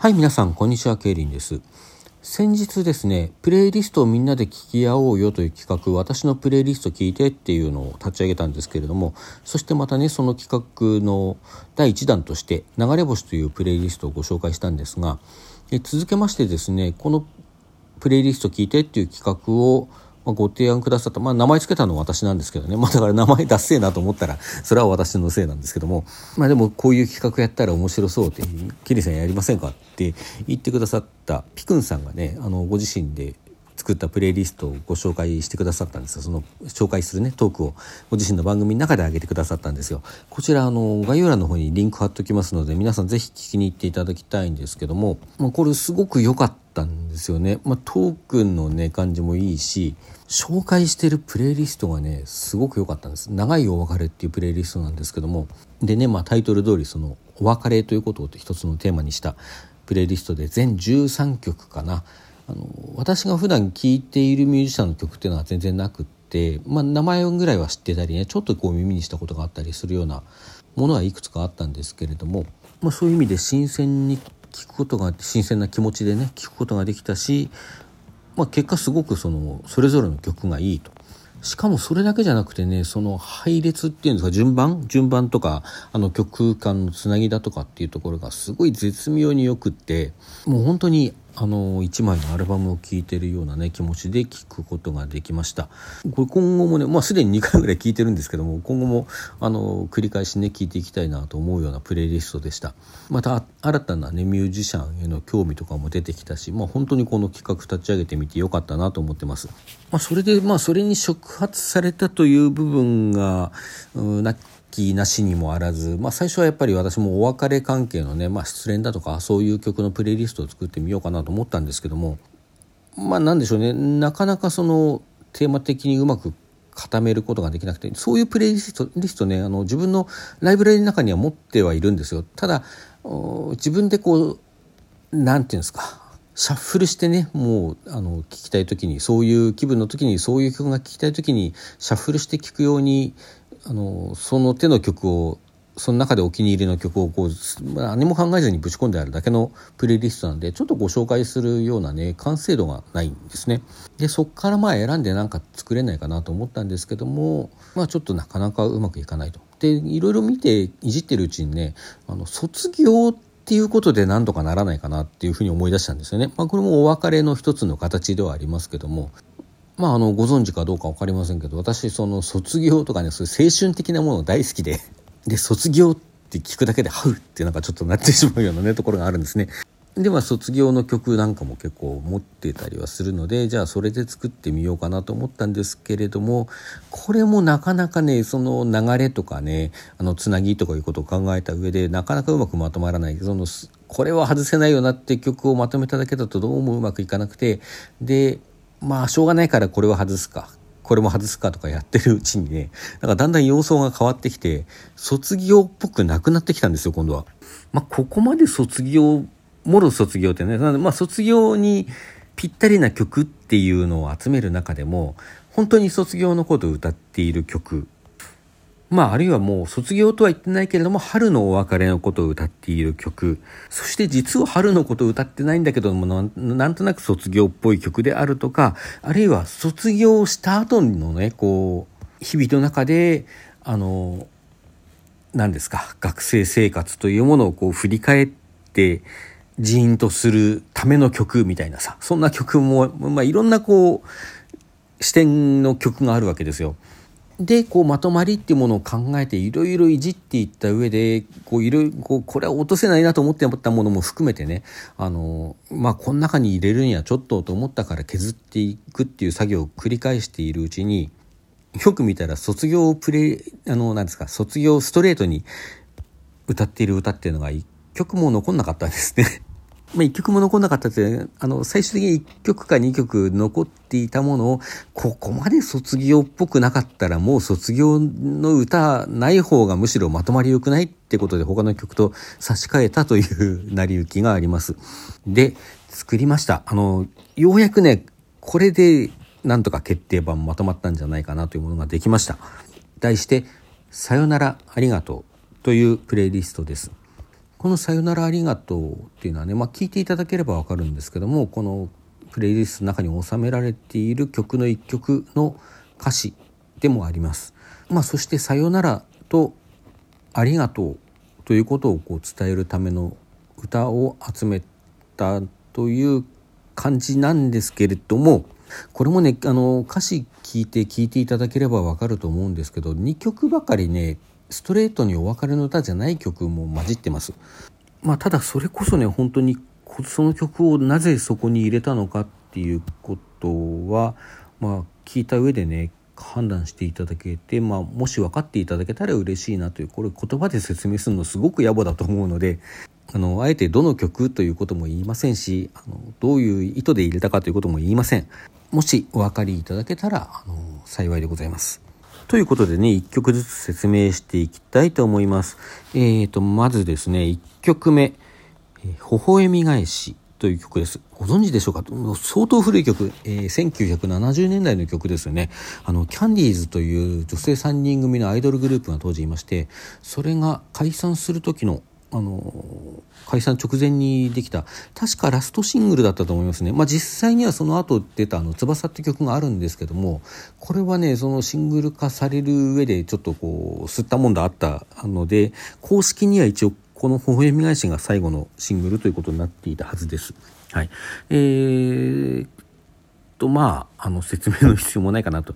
はい、皆さん、こんにちは、ケイリンです。先日ですね、プレイリストをみんなで聞き合おうよという企画、私のプレイリスト聞いてっていうのを立ち上げたんですけれども、そしてまたね、その企画の第1弾として、流れ星というプレイリストをご紹介したんですが、え続けましてですね、このプレイリスト聞いてっていう企画をまあ、ご提案くださった、まあ、名前つけたのは私なんですけどね、まあ、だから名前出せえなと思ったらそれは私のせいなんですけども、まあ、でもこういう企画やったら面白そうって「キリさんやりませんか?」って言ってくださったピクンさんがねあのご自身で作ったプレイリストをご紹介してくださったんですよ。その紹介するねトークをご自身の番組の中で上げてくださったんですよ。こちらあの概要欄の方にリンク貼っておきますので皆さん是非聞きに行っていただきたいんですけども、まあ、これすごく良かったたんですよね、まあ、トークンのね感じもいいし紹介してるプレイリストがねすごく良かったんです。長いお別れっていうプレイリストなんですけども。でねまあタイトル通りそのお別れということを一つのテーマにしたプレイリストで全13曲かな。あの私が普段聴いているミュージシャンの曲っていうのは全然なくって、まあ、名前ぐらいは知ってたりねちょっとこう耳にしたことがあったりするようなものはいくつかあったんですけれども、まあ、そういう意味で新鮮に聞くことが新鮮な気持ちでね聞くことができたし、まあ、結果すごくそのそれぞれの曲がいいと。しかもそれだけじゃなくてねその配列っていうんですか順番？順番とかあの曲間のつなぎだとかっていうところがすごい絶妙によくってもう本当にあの1枚のアルバムを聴いてるようなね気持ちで聴くことができました。これ今後もねまあすでに2回ぐらい聴いてるんですけども今後もあの繰り返しね聴いていきたいなと思うようなプレイリストでした。また新たなねミュージシャンへの興味とかも出てきたしまあ本当にこの企画立ち上げてみてよかったなと思ってます。まあそれでまあそれに触発されたという部分がなきなしにもあらず、まあ、最初はやっぱり私もお別れ関係のね、まあ、失恋だとかそういう曲のプレイリストを作ってみようかなと思ったんですけどもまあなんでしょうね。なかなかそのテーマ的にうまく固めることができなくてそういうプレイリストリストねあの自分のライブラリの中には持ってはいるんですよ。ただ自分でこう何て言うんですかシャッフルしてねもうあの聴きたい時にそういう気分の時にそういう曲が聴きたい時にシャッフルして聴くようにあのその手の曲をその中でお気に入りの曲をこう何も考えずにぶち込んであるだけのプレイリストなんでちょっとご紹介するようなね完成度がないんですね。でそっからまあ選んで何か作れないかなと思ったんですけどもまあちょっとなかなかうまくいかないと。でいろいろ見ていじってるうちにねあの卒業っていうことで何とかならないかなっていうふうに思い出したんですよね。まあ、これもお別れの一つの形ではありますけどもまあ、あのご存知かどうか分かりませんけど私その卒業とかねそういう青春的なもの大好きで で卒業って聞くだけでハウってなんかちょっとなってしまうようなねところがあるんですね。では卒業の曲なんかも結構持ってたりはするのでじゃあそれで作ってみようかなと思ったんですけれどもこれもなかなかねその流れとかねあのつなぎとかいうことを考えた上でなかなかうまくまとまらないそのこれは外せないよなって曲をまとめただけだとどうもうまくいかなくてでまあしょうがないからこれは外すか。これも外すかとかやってるうちにね。なんかだんだん様相が変わってきて卒業っぽくなくなってきたんですよ今度は。まあここまで卒業もろ卒業ってね。まあ卒業にぴったりな曲っていうのを集める中でも本当に卒業のことを歌っている曲まあ、あるいはもう卒業とは言ってないけれども、春のお別れのことを歌っている曲。そして実は春のことを歌ってないんだけども、なんとなく卒業っぽい曲であるとか、あるいは卒業した後のね、こう、日々の中で、あの、何ですか、学生生活というものをこう振り返って、ジーンとするための曲みたいなさ、そんな曲も、まあ、いろんなこう、視点の曲があるわけですよ。でこうまとまりっていうものを考えていろいろいじっていった上でこういろこうこれは落とせないなと思ってったものも含めてねあのまあこの中に入れるにはちょっとと思ったから削っていくっていう作業を繰り返しているうちによく見たら卒業プレあの何ですか卒業ストレートに歌っている歌っていうのが一曲も残んなかったんですね。まあ、1曲も残んなかったって、あの、最終的に1曲か2曲残っていたものを、ここまで卒業っぽくなかったら、もう卒業の歌ない方がむしろまとまり良くないってことで、他の曲と差し替えたという成り行きがあります。で、作りました。あの、ようやくね、これで、なんとか決定版まとまったんじゃないかなというものができました。題して、さよならありがとうというプレイリストです。この「さよならありがとう」っていうのはね、まあ、聞いていただければ分かるんですけどもこのプレイリストの中に収められている曲の一曲の歌詞でもあります。まあ、そして「さよなら」と「ありがとう」ということをこう伝えるための歌を集めたという感じなんですけれどもこれもねあの歌詞聞いて聞いていただければ分かると思うんですけど2曲ばかりねストレートにお別れの歌じゃない曲も混じってます。まあ、ただそれこそね本当にその曲をなぜそこに入れたのかっていうことは、まあ、聞いた上でね判断していただけて、まあ、もし分かっていただけたら嬉しいなというこれ言葉で説明するのすごく野暮だと思うのであのあえてどの曲ということも言いませんしあのどういう意図で入れたかということも言いませんもしお分かりいただけたらあの幸いでございますということでね1曲ずつ説明していきたいと思いますえーとまずですね1曲目「微笑み返し」という曲です。ご存知でしょうか？相当古い曲、えー、1970年代の曲ですよね。あの、キャンディーズという女性3人組のアイドルグループが当時いまして、それが解散する時のあの解散直前にできた確かラストシングルだったと思いますね、まあ、実際にはその後出たあの「翼」って曲があるんですけどもこれはねそのシングル化される上でちょっとこう吸ったもんだあったので公式には一応この「微笑み返し」が最後のシングルということになっていたはずです。はい、えー、とまああの説明の必要もないかなと。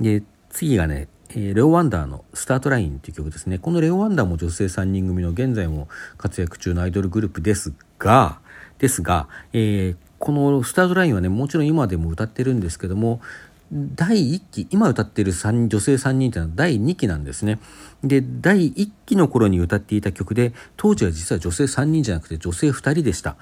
で次がねえレオ・ワンダーの「スタートライン」という曲ですね。このレオ・ワンダーも女性3人組の現在も活躍中のアイドルグループですがですが、えー、この「スタートライン」はねもちろん今でも歌ってるんですけども第1期今歌ってる女性3人っていうのは第2期なんですね。で第1期の頃に歌っていた曲で当時は実は女性3人じゃなくて女性2人でした。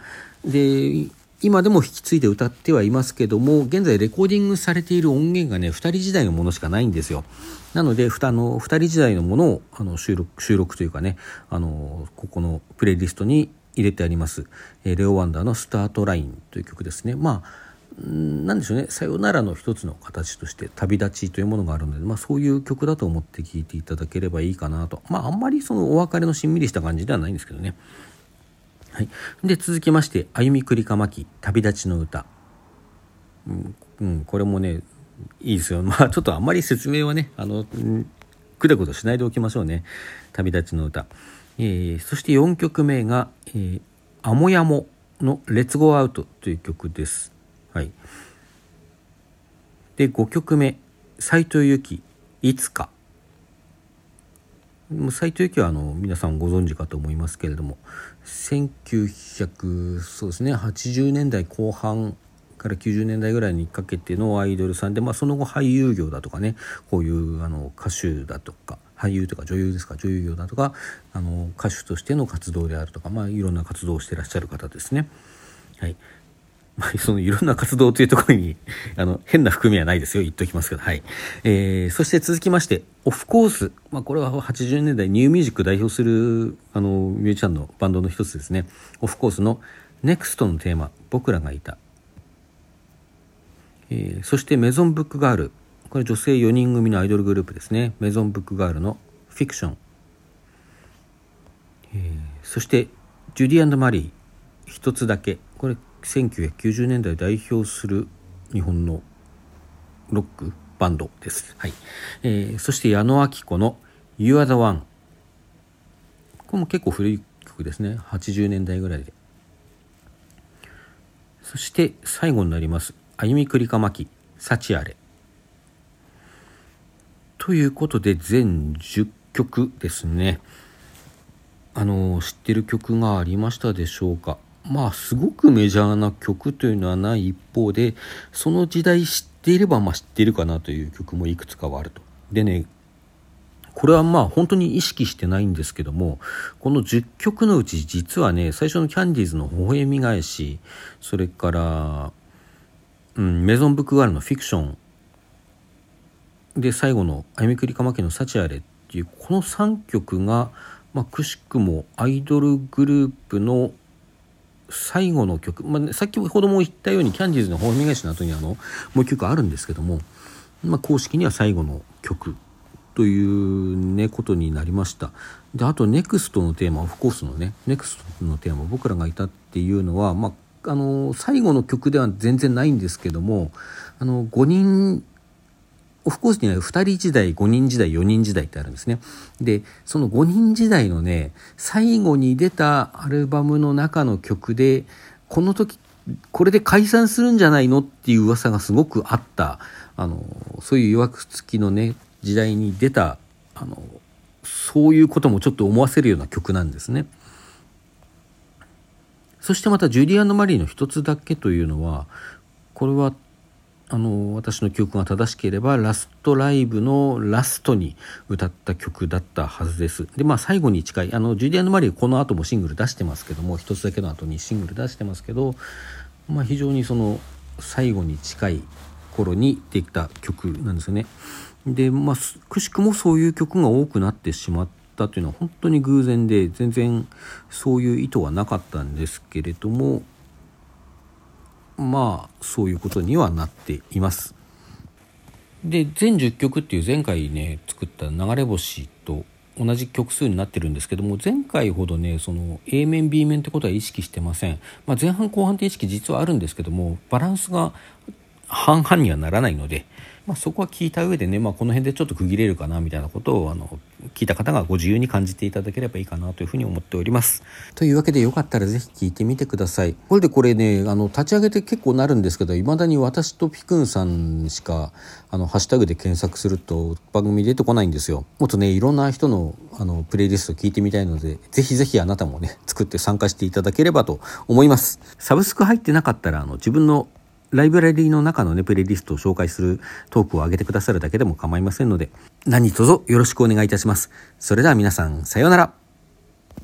で今でも引き継いで歌ってはいますけども現在レコーディングされている音源がね2人時代のものしかないんですよ。なのでふたの2人時代のものをあの収録収録というかねあのここのプレイリストに入れてあります、えレオ・ワンダーの「スタートライン」という曲ですね。まあなんでしょうね。さよならの一つの形として旅立ちというものがあるので、まあ、そういう曲だと思って聴いていただければいいかなと。まああんまりそのお別れのしんみりした感じではないんですけどね。はい、で続きまして「歩みくりかまき旅立ちの歌」うん、うん、これもねいいですよ。まあちょっとあんまり説明はねあのくだくだしないでおきましょうね「旅立ちの歌」えー、そして4曲目が「えー、アモヤモ」の「レッツゴーアウト」という曲です。はい、で5曲目「斎藤由貴いつか」斎藤由貴はあの皆さんご存知かと思いますけれども1980年代後半から90年代ぐらいにかけてのアイドルさんで、まあ、その後俳優業だとかねこういうあの歌手だとか俳優とか女優ですか女優業だとかあの歌手としての活動であるとか、まあ、いろんな活動をしてらっしゃる方ですね。はい、まあ、そのいろんな活動というところに あの変な含みはないですよ。言っておきますけど、はい。えー、そして続きましてオフコース、まあ、これは80年代ニューミュージック代表するあのミュージシャンのバンドの一つですね。オフコースの NEXT のテーマ「僕らがいた」えー、そしてメゾンブックガール。これ女性4人組のアイドルグループですね。メゾンブックガールの「フィクション」えー、そしてジュディマリー。一つだけ。これ1990年代代表する日本のロックバンドです。はいえー、そして矢野明子の「You Are the One」これも結構古い曲ですね80年代ぐらいで。そして最後になります「歩みくりかまき幸あれ」。ということで全10曲ですね。あの知ってる曲がありましたでしょうか？まあすごくメジャーな曲というのはない一方でその時代知っていればまあ知っているかなという曲もいくつかはあると。でねこれはまあ本当に意識してないんですけどもこの10曲のうち実はね最初のキャンディーズの「微笑み返し」それから、うん、メゾンブックガールの「フィクション」で最後の「あゆみくりかまけの幸あれ」っていうこの3曲が、まあ、くしくもアイドルグループの最後の曲、まあ、先ほども言ったようにキャンディーズの「ホーミ返し」の後にあのもう一曲あるんですけども、まあ、公式には最後の曲というねことになりました。であと NEXT のテーマオフコースのね NEXT のテーマ僕らがいたっていうのは、まあ、あの最後の曲では全然ないんですけどもあの5人オフコースには2人時代5人時代4人時代ってあるんですねでその5人時代のね最後に出たアルバムの中の曲でこの時これで解散するんじゃないのっていう噂がすごくあったあのそういう曰く付きのね時代に出たあのそういうこともちょっと思わせるような曲なんですね。そしてまたジュリアン・マリーの一つだけというのはこれはあの私の記憶が正しければラストライブのラストに歌った曲だったはずです。でまあ最後に近いあのジュリアン・マリーこの後もシングル出してますけども一つだけの後にシングル出してますけど、まあ、非常にその最後に近い頃にできた曲なんですよね。でまあくしくもそういう曲が多くなってしまったというのは本当に偶然で全然そういう意図はなかったんですけれどもまあそういうことにはなっています。で全10曲っていう前回ね作った「流れ星」と同じ曲数になってるんですけども前回ほどねその A 面 B 面ってことは意識してません、まあ、前半後半って意識実はあるんですけどもバランスが半々にはならないので、まあ、そこは聞いた上でね、まあ、この辺でちょっと区切れるかなみたいなことをあの聞いた方がご自由に感じていただければいいかなというふうに思っております。というわけでよかったらぜひ聞いてみてください。これでこれねあの立ち上げて結構なるんですけどいまだに私とピクンさんしかあのハッシュタグで検索すると番組出てこないんですよ。もっとねいろんな人のあのプレイリスト聞いてみたいのでぜひぜひあなたもね作って参加していただければと思います。サブスク入ってなかったらあの自分のライブラリーの中のね、プレイリストを紹介するトークを上げてくださるだけでも構いませんので、何卒よろしくお願いいたします。それでは皆さん、さようなら。